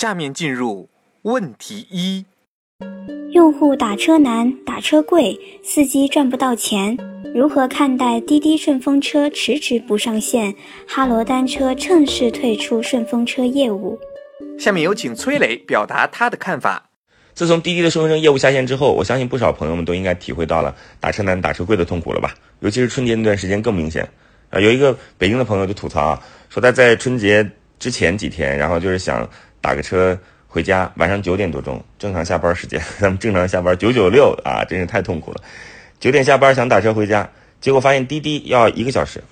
下面进入问题一：用户打车难，打车贵，司机赚不到钱，如何看待滴滴顺风车迟迟不上线？哈罗单车趁势退出顺风车业务。下面有请崔磊表达他的看法。自从滴滴的顺风车业务下线之后，我相信不少朋友们都应该体会到了打车难、打车贵的痛苦了吧？尤其是春节那段时间更明显。啊，有一个北京的朋友就吐槽啊，说他在春节之前几天，然后就是想打个车回家，晚上九点多钟，正常下班时间，咱们正常下班九九六啊，真是太痛苦了。九点下班想打车回家，结果发现滴滴要一个小时，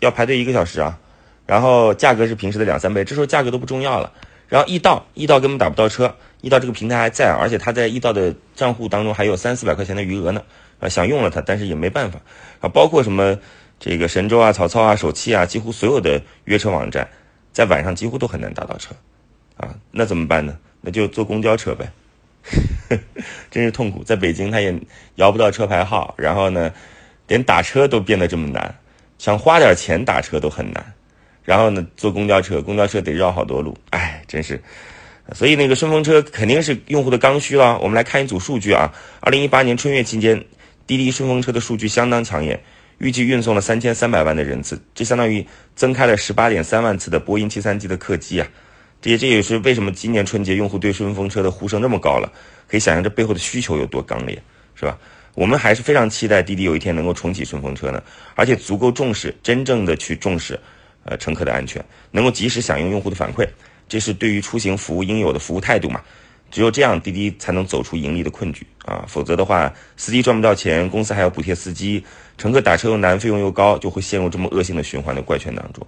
要排队一个小时啊，然后价格是平时的两三倍，这时候价格都不重要了。然后易到，易到根本打不到车。易到这个平台还在，而且他在易到的账户当中还有三四百块钱的余额呢。啊，想用了它，但是也没办法。啊，包括什么这个神州啊、曹操啊、首汽啊，几乎所有的约车网站，在晚上几乎都很难打到车。啊，那怎么办呢？那就坐公交车呗。真是痛苦，在北京他也摇不到车牌号，然后呢，连打车都变得这么难，想花点钱打车都很难。然后呢，坐公交车，公交车得绕好多路，哎，真是。所以那个顺风车肯定是用户的刚需了。我们来看一组数据啊，二零一八年春运期间，滴滴顺风车的数据相当抢眼，预计运送了三千三百万的人次，这相当于增开了十八点三万次的波音七三七的客机啊。这也这也是为什么今年春节用户对顺风车的呼声这么高了。可以想象这背后的需求有多刚烈，是吧？我们还是非常期待滴滴有一天能够重启顺风车呢，而且足够重视，真正的去重视，呃，乘客的安全，能够及时响应用户的反馈。这是对于出行服务应有的服务态度嘛？只有这样，滴滴才能走出盈利的困局啊！否则的话，司机赚不到钱，公司还要补贴司机，乘客打车又难，费用又高，就会陷入这么恶性的循环的怪圈当中。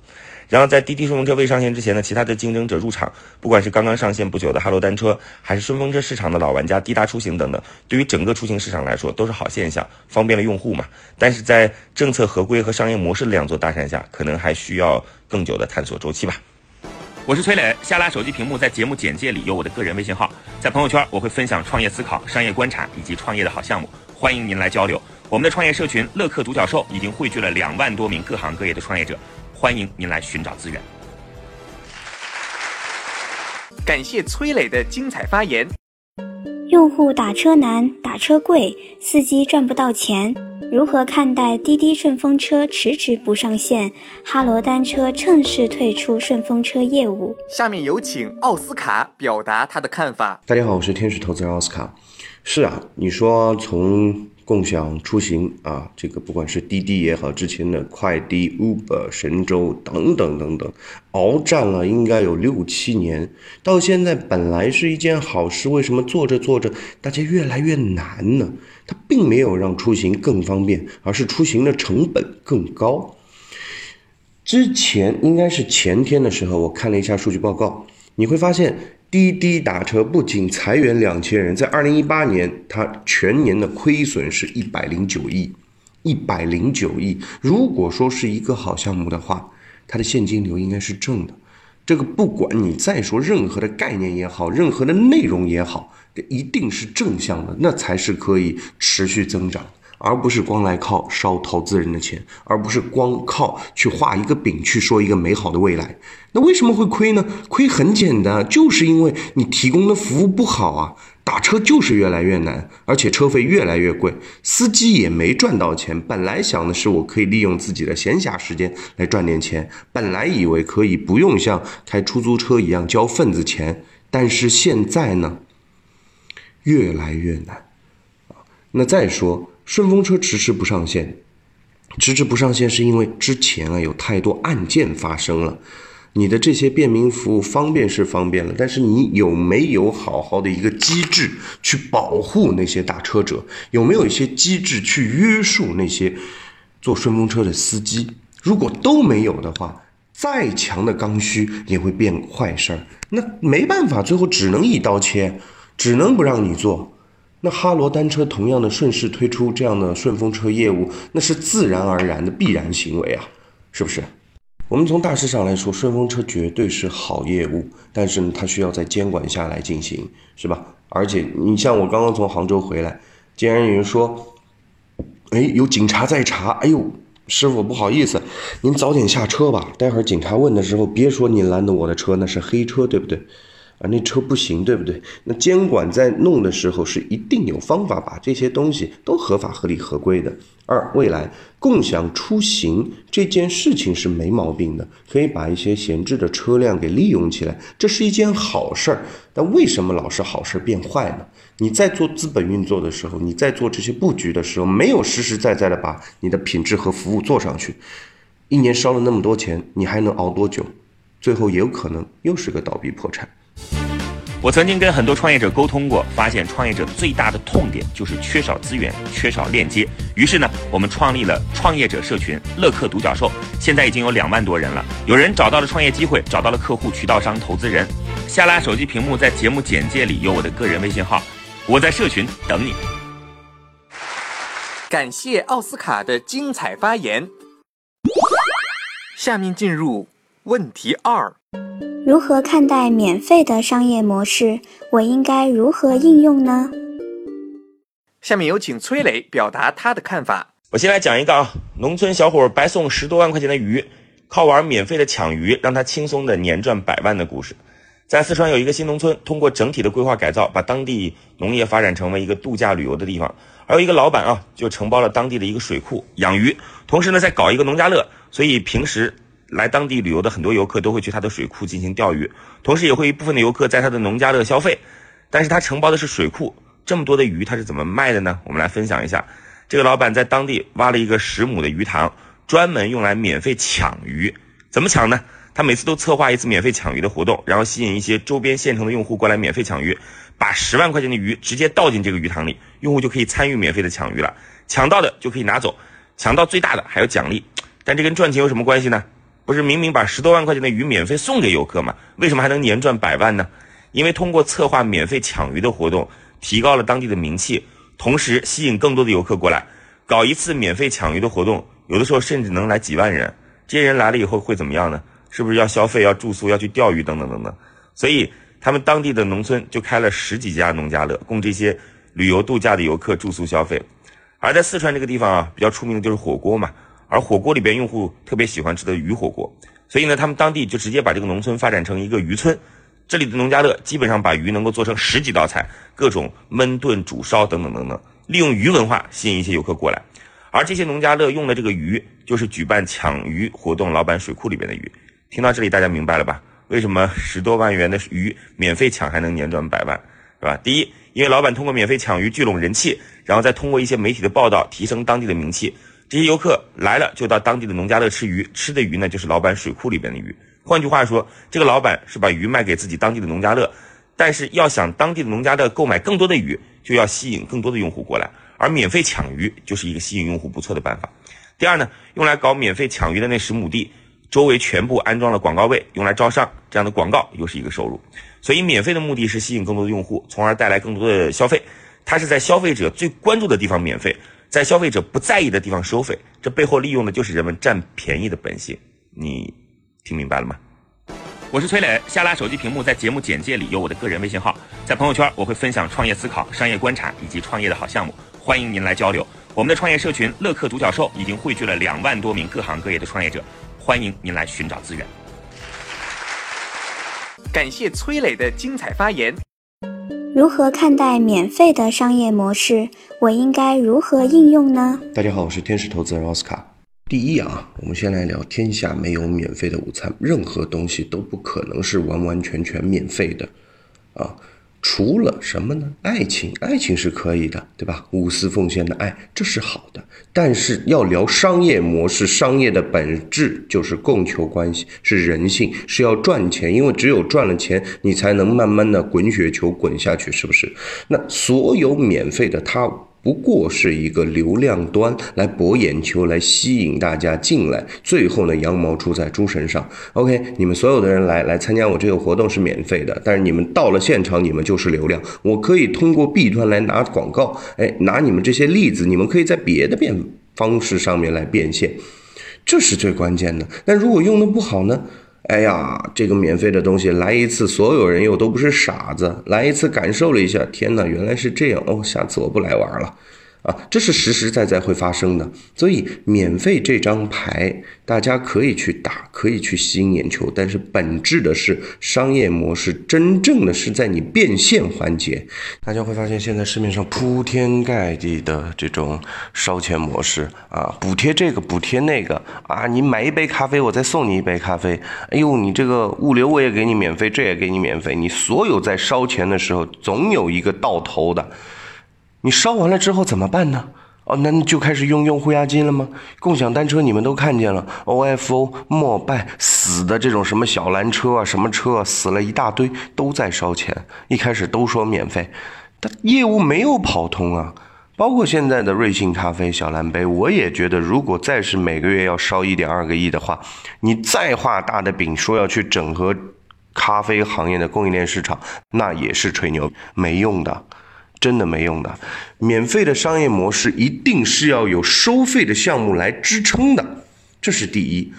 然后在滴滴顺风车未上线之前呢，其他的竞争者入场，不管是刚刚上线不久的哈罗单车，还是顺风车市场的老玩家滴答出行等等，对于整个出行市场来说都是好现象，方便了用户嘛。但是在政策合规和商业模式的两座大山下，可能还需要更久的探索周期吧。我是崔磊，下拉手机屏幕，在节目简介里有我的个人微信号，在朋友圈我会分享创业思考、商业观察以及创业的好项目，欢迎您来交流。我们的创业社群乐客独角兽已经汇聚了两万多名各行各业的创业者，欢迎您来寻找资源。感谢崔磊的精彩发言。用户打车难，打车贵，司机赚不到钱。如何看待滴滴顺风车迟迟不上线？哈罗单车趁势退出顺风车业务。下面有请奥斯卡表达他的看法。大家好，我是天使投资人奥斯卡。是啊，你说从共享出行啊，这个不管是滴滴也好，之前的快滴、Uber、神州等等等等，鏖战了应该有六七年，到现在本来是一件好事，为什么做着做着大家越来越难呢？它并没有让出行更方便，而是出行的成本更高。之前应该是前天的时候，我看了一下数据报告，你会发现滴滴打车不仅裁员两千人，在二零一八年，它全年的亏损是一百零九亿，一百零九亿。如果说是一个好项目的话，它的现金流应该是正的。这个不管你再说任何的概念也好，任何的内容也好。一定是正向的，那才是可以持续增长，而不是光来靠烧投资人的钱，而不是光靠去画一个饼去说一个美好的未来。那为什么会亏呢？亏很简单，就是因为你提供的服务不好啊，打车就是越来越难，而且车费越来越贵，司机也没赚到钱。本来想的是我可以利用自己的闲暇时间来赚点钱，本来以为可以不用像开出租车一样交份子钱，但是现在呢？越来越难，那再说顺风车迟迟不上线，迟迟不上线是因为之前啊有太多案件发生了，你的这些便民服务方便是方便了，但是你有没有好好的一个机制去保护那些打车者？有没有一些机制去约束那些坐顺风车的司机？如果都没有的话，再强的刚需也会变坏事儿。那没办法，最后只能一刀切，只能不让你做。那哈罗单车同样的顺势推出这样的顺风车业务，那是自然而然的必然行为啊，是不是？我们从大势上来说，顺风车绝对是好业务，但是呢，它需要在监管下来进行，是吧？而且你像我刚刚从杭州回来，竟然有人说，哎，有警察在查，哎呦，师傅不好意思，您早点下车吧，待会儿警察问的时候，别说你拦的我的车，那是黑车，对不对？啊，那车不行，对不对？那监管在弄的时候是一定有方法把这些东西都合法、合理、合规的。二，未来共享出行这件事情是没毛病的，可以把一些闲置的车辆给利用起来，这是一件好事儿。但为什么老是好事变坏呢？你在做资本运作的时候，你在做这些布局的时候，没有实实在在的把你的品质和服务做上去，一年烧了那么多钱，你还能熬多久？最后也有可能又是个倒闭破产。我曾经跟很多创业者沟通过，发现创业者最大的痛点就是缺少资源、缺少链接。于是呢，我们创立了创业者社群“乐客独角兽”，现在已经有两万多人了。有人找到了创业机会，找到了客户、渠道商、投资人。下拉手机屏幕，在节目简介里有我的个人微信号，我在社群等你。感谢奥斯卡的精彩发言。下面进入问题二。如何看待免费的商业模式？我应该如何应用呢？下面有请崔磊表达他的看法。我先来讲一个啊，农村小伙白送十多万块钱的鱼，靠玩免费的抢鱼，让他轻松的年赚百万的故事。在四川有一个新农村，通过整体的规划改造，把当地农业发展成为一个度假旅游的地方。还有一个老板啊，就承包了当地的一个水库养鱼，同时呢再搞一个农家乐，所以平时。来当地旅游的很多游客都会去他的水库进行钓鱼，同时也会一部分的游客在他的农家乐消费。但是他承包的是水库，这么多的鱼他是怎么卖的呢？我们来分享一下。这个老板在当地挖了一个十亩的鱼塘，专门用来免费抢鱼。怎么抢呢？他每次都策划一次免费抢鱼的活动，然后吸引一些周边县城的用户过来免费抢鱼，把十万块钱的鱼直接倒进这个鱼塘里，用户就可以参与免费的抢鱼了。抢到的就可以拿走，抢到最大的还有奖励。但这跟赚钱有什么关系呢？不是明明把十多万块钱的鱼免费送给游客吗？为什么还能年赚百万呢？因为通过策划免费抢鱼的活动，提高了当地的名气，同时吸引更多的游客过来。搞一次免费抢鱼的活动，有的时候甚至能来几万人。这些人来了以后会怎么样呢？是不是要消费、要住宿、要去钓鱼等等等等？所以他们当地的农村就开了十几家农家乐，供这些旅游度假的游客住宿消费。而在四川这个地方啊，比较出名的就是火锅嘛。而火锅里边用户特别喜欢吃的鱼火锅，所以呢，他们当地就直接把这个农村发展成一个渔村。这里的农家乐基本上把鱼能够做成十几道菜，各种焖炖、煮烧等等等等，利用鱼文化吸引一些游客过来。而这些农家乐用的这个鱼，就是举办抢鱼活动老板水库里边的鱼。听到这里，大家明白了吧？为什么十多万元的鱼免费抢还能年赚百万，是吧？第一，因为老板通过免费抢鱼聚拢人气，然后再通过一些媒体的报道提升当地的名气。这些游客来了，就到当地的农家乐吃鱼，吃的鱼呢就是老板水库里边的鱼。换句话说，这个老板是把鱼卖给自己当地的农家乐，但是要想当地的农家乐购买更多的鱼，就要吸引更多的用户过来，而免费抢鱼就是一个吸引用户不错的办法。第二呢，用来搞免费抢鱼的那十亩地，周围全部安装了广告位，用来招商，这样的广告又是一个收入。所以免费的目的是吸引更多的用户，从而带来更多的消费。它是在消费者最关注的地方免费。在消费者不在意的地方收费，这背后利用的就是人们占便宜的本性。你听明白了吗？我是崔磊，下拉手机屏幕，在节目简介里有我的个人微信号，在朋友圈我会分享创业思考、商业观察以及创业的好项目，欢迎您来交流。我们的创业社群乐客独角兽已经汇聚了两万多名各行各业的创业者，欢迎您来寻找资源。感谢崔磊的精彩发言。如何看待免费的商业模式？我应该如何应用呢？大家好，我是天使投资人奥斯卡。第一啊，我们先来聊，天下没有免费的午餐，任何东西都不可能是完完全全免费的，啊。除了什么呢？爱情，爱情是可以的，对吧？无私奉献的爱，这是好的。但是要聊商业模式，商业的本质就是供求关系，是人性，是要赚钱。因为只有赚了钱，你才能慢慢的滚雪球滚下去，是不是？那所有免费的，它不过是一个流量端来博眼球，来吸引大家进来。最后呢，羊毛出在猪身上。OK，你们所有的人来来参加我这个活动是免费的，但是你们到了现场，你们就是流量。我可以通过 B 端来拿广告，哎，拿你们这些例子，你们可以在别的变方式上面来变现，这是最关键的。但如果用的不好呢？哎呀，这个免费的东西来一次，所有人又都不是傻子，来一次感受了一下，天哪，原来是这样哦，下次我不来玩了。啊，这是实实在在会发生的，所以免费这张牌大家可以去打，可以去吸引眼球，但是本质的是商业模式，真正的是在你变现环节。大家会发现，现在市面上铺天盖地的这种烧钱模式啊，补贴这个补贴那个啊，你买一杯咖啡，我再送你一杯咖啡。哎呦，你这个物流我也给你免费，这也给你免费。你所有在烧钱的时候，总有一个到头的。你烧完了之后怎么办呢？哦，那就开始用用户押金了吗？共享单车你们都看见了，OFO、摩拜死的这种什么小蓝车啊，什么车啊死了一大堆，都在烧钱。一开始都说免费，但业务没有跑通啊。包括现在的瑞幸咖啡小蓝杯，我也觉得，如果再是每个月要烧一点二个亿的话，你再画大的饼说要去整合咖啡行业的供应链市场，那也是吹牛没用的。真的没用的，免费的商业模式一定是要有收费的项目来支撑的，这是第一。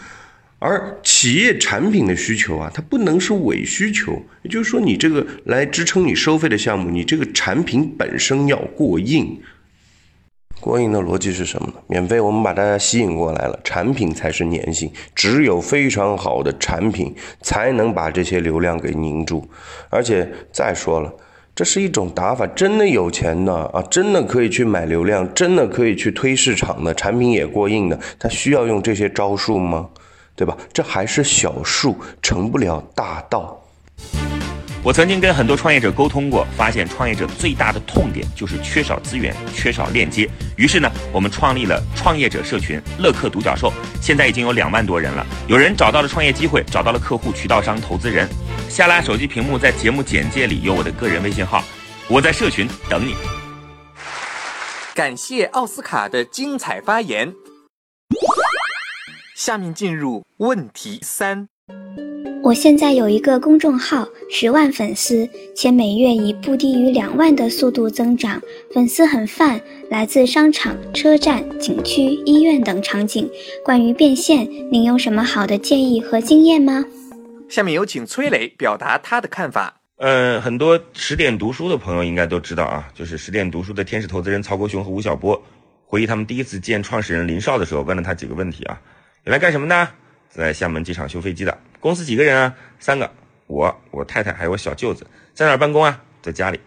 而企业产品的需求啊，它不能是伪需求，也就是说，你这个来支撑你收费的项目，你这个产品本身要过硬。过硬的逻辑是什么呢？免费我们把大家吸引过来了，产品才是粘性，只有非常好的产品才能把这些流量给凝住。而且再说了。这是一种打法，真的有钱的啊，真的可以去买流量，真的可以去推市场的产品也过硬的，他需要用这些招数吗？对吧？这还是小数，成不了大道。我曾经跟很多创业者沟通过，发现创业者最大的痛点就是缺少资源、缺少链接。于是呢，我们创立了创业者社群“乐客独角兽”，现在已经有两万多人了。有人找到了创业机会，找到了客户、渠道商、投资人。下拉手机屏幕，在节目简介里有我的个人微信号，我在社群等你。感谢奥斯卡的精彩发言。下面进入问题三。我现在有一个公众号，十万粉丝，且每月以不低于两万的速度增长，粉丝很泛，来自商场、车站、景区、医院等场景。关于变现，您有什么好的建议和经验吗？下面有请崔磊表达他的看法。嗯，很多十点读书的朋友应该都知道啊，就是十点读书的天使投资人曹国雄和吴晓波，回忆他们第一次见创始人林少的时候，问了他几个问题啊，你来干什么呢？在厦门机场修飞机的公司几个人啊？三个，我、我太太还有我小舅子，在哪儿办公啊？在家里。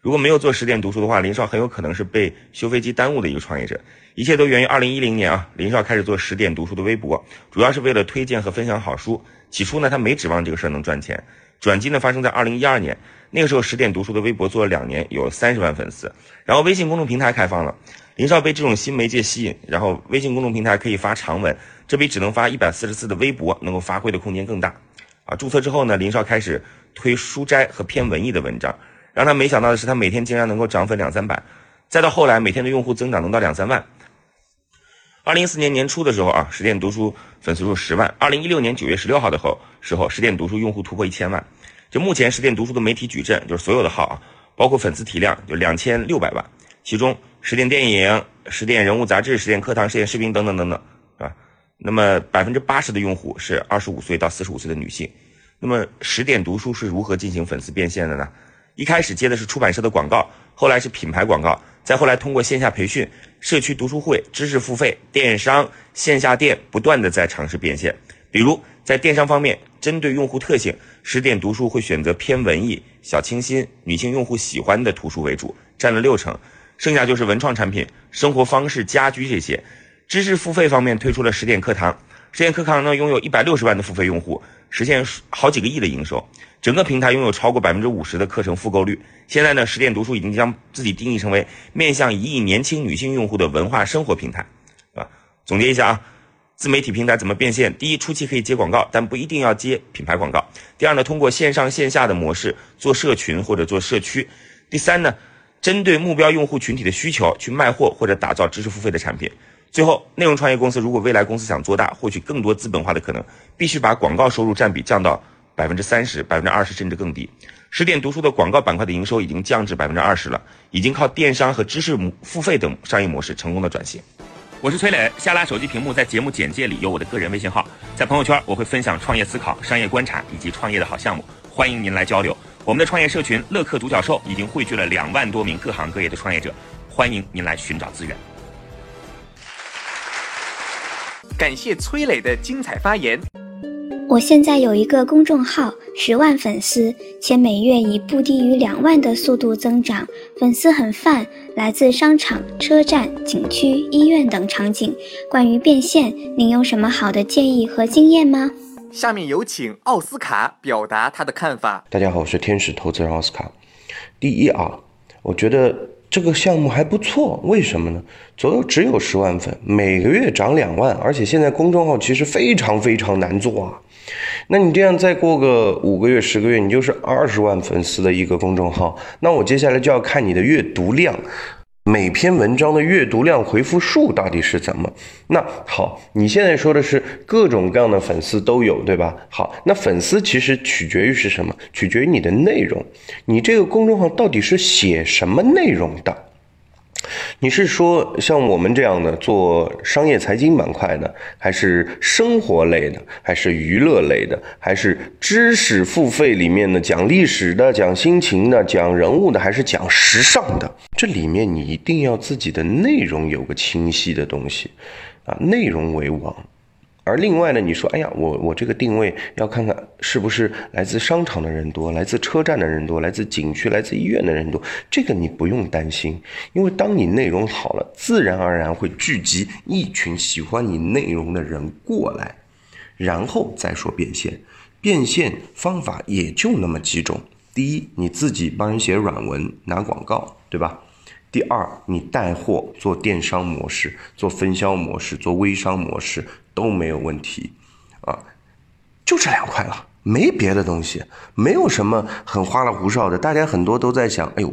如果没有做十点读书的话，林少很有可能是被修飞机耽误的一个创业者。一切都源于二零一零年啊，林少开始做十点读书的微博，主要是为了推荐和分享好书。起初呢，他没指望这个事儿能赚钱。转机呢发生在二零一二年，那个时候十点读书的微博做了两年，有三十万粉丝。然后微信公众平台开放了，林少被这种新媒介吸引，然后微信公众平台可以发长文。这比只能发一百四十字的微博能够发挥的空间更大，啊！注册之后呢，林少开始推书斋和偏文艺的文章，让他没想到的是，他每天竟然能够涨粉两三百，再到后来每天的用户增长能到两三万。二零一四年年初的时候啊，十点读书粉丝数十万；二零一六年九月十六号的后时候，十点读书用户突破一千万。就目前十点读书的媒体矩阵，就是所有的号啊，包括粉丝体量就两千六百万，其中十点电影、十点人物杂志、十点课堂、十点视频等等等等啊。那么百分之八十的用户是二十五岁到四十五岁的女性。那么十点读书是如何进行粉丝变现的呢？一开始接的是出版社的广告，后来是品牌广告，再后来通过线下培训、社区读书会、知识付费、电商、线下店，不断的在尝试变现。比如在电商方面，针对用户特性，十点读书会选择偏文艺、小清新、女性用户喜欢的图书为主，占了六成，剩下就是文创产品、生活方式、家居这些。知识付费方面推出了十点课堂，十点课堂呢拥有一百六十万的付费用户，实现好几个亿的营收，整个平台拥有超过百分之五十的课程复购率。现在呢，十点读书已经将自己定义成为面向一亿年轻女性用户的文化生活平台，啊，总结一下啊，自媒体平台怎么变现？第一，初期可以接广告，但不一定要接品牌广告。第二呢，通过线上线下的模式做社群或者做社区。第三呢。针对目标用户群体的需求去卖货或者打造知识付费的产品。最后，内容创业公司如果未来公司想做大，获取更多资本化的可能，必须把广告收入占比降到百分之三十、百分之二十甚至更低。十点读书的广告板块的营收已经降至百分之二十了，已经靠电商和知识付费等商业模式成功的转型。我是崔磊，下拉手机屏幕，在节目简介里有我的个人微信号，在朋友圈我会分享创业思考、商业观察以及创业的好项目，欢迎您来交流。我们的创业社群乐客独角兽已经汇聚了两万多名各行各业的创业者，欢迎您来寻找资源。感谢崔磊的精彩发言。我现在有一个公众号，十万粉丝，且每月以不低于两万的速度增长，粉丝很泛，来自商场、车站、景区、医院等场景。关于变现，您有什么好的建议和经验吗？下面有请奥斯卡表达他的看法。大家好，我是天使投资人奥斯卡。第一啊，我觉得这个项目还不错，为什么呢？左右只有十万粉，每个月涨两万，而且现在公众号其实非常非常难做啊。那你这样再过个五个月、十个月，你就是二十万粉丝的一个公众号。那我接下来就要看你的阅读量，每篇文章的阅读量、回复数到底是怎么？那好，你现在说的是各种各样的粉丝都有，对吧？好，那粉丝其实取决于是什么？取决于你的内容，你这个公众号到底是写什么内容的？你是说像我们这样的做商业财经板块的，还是生活类的，还是娱乐类的，还是知识付费里面的讲历史的、讲心情的、讲人物的，还是讲时尚的？这里面你一定要自己的内容有个清晰的东西，啊，内容为王。而另外呢，你说，哎呀，我我这个定位要看看是不是来自商场的人多，来自车站的人多，来自景区、来自医院的人多，这个你不用担心，因为当你内容好了，自然而然会聚集一群喜欢你内容的人过来，然后再说变现，变现方法也就那么几种：第一，你自己帮人写软文拿广告，对吧？第二，你带货做电商模式、做分销模式、做微商模式都没有问题，啊，就这两块了，没别的东西，没有什么很花里胡哨的。大家很多都在想，哎呦，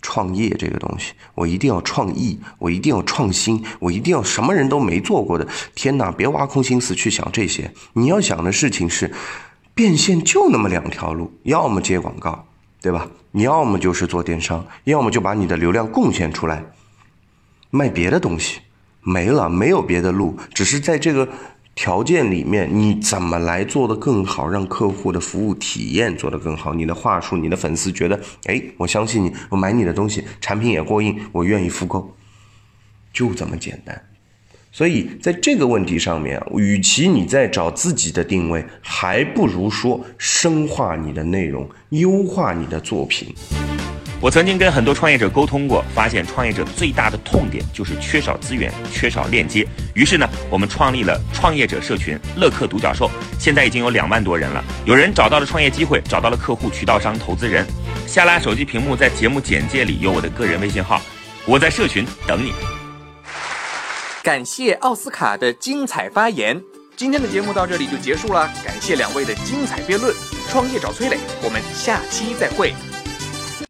创业这个东西，我一定要创意，我一定要创新，我一定要什么人都没做过的。天哪，别挖空心思去想这些，你要想的事情是，变现就那么两条路，要么接广告。对吧？你要么就是做电商，要么就把你的流量贡献出来，卖别的东西，没了，没有别的路，只是在这个条件里面，你怎么来做的更好，让客户的服务体验做得更好，你的话术，你的粉丝觉得，哎，我相信你，我买你的东西，产品也过硬，我愿意复购，就这么简单。所以在这个问题上面，与其你在找自己的定位，还不如说深化你的内容，优化你的作品。我曾经跟很多创业者沟通过，发现创业者最大的痛点就是缺少资源、缺少链接。于是呢，我们创立了创业者社群“乐客独角兽”，现在已经有两万多人了。有人找到了创业机会，找到了客户、渠道商、投资人。下拉手机屏幕，在节目简介里有我的个人微信号，我在社群等你。感谢奥斯卡的精彩发言，今天的节目到这里就结束了。感谢两位的精彩辩论，创业找崔磊，我们下期再会。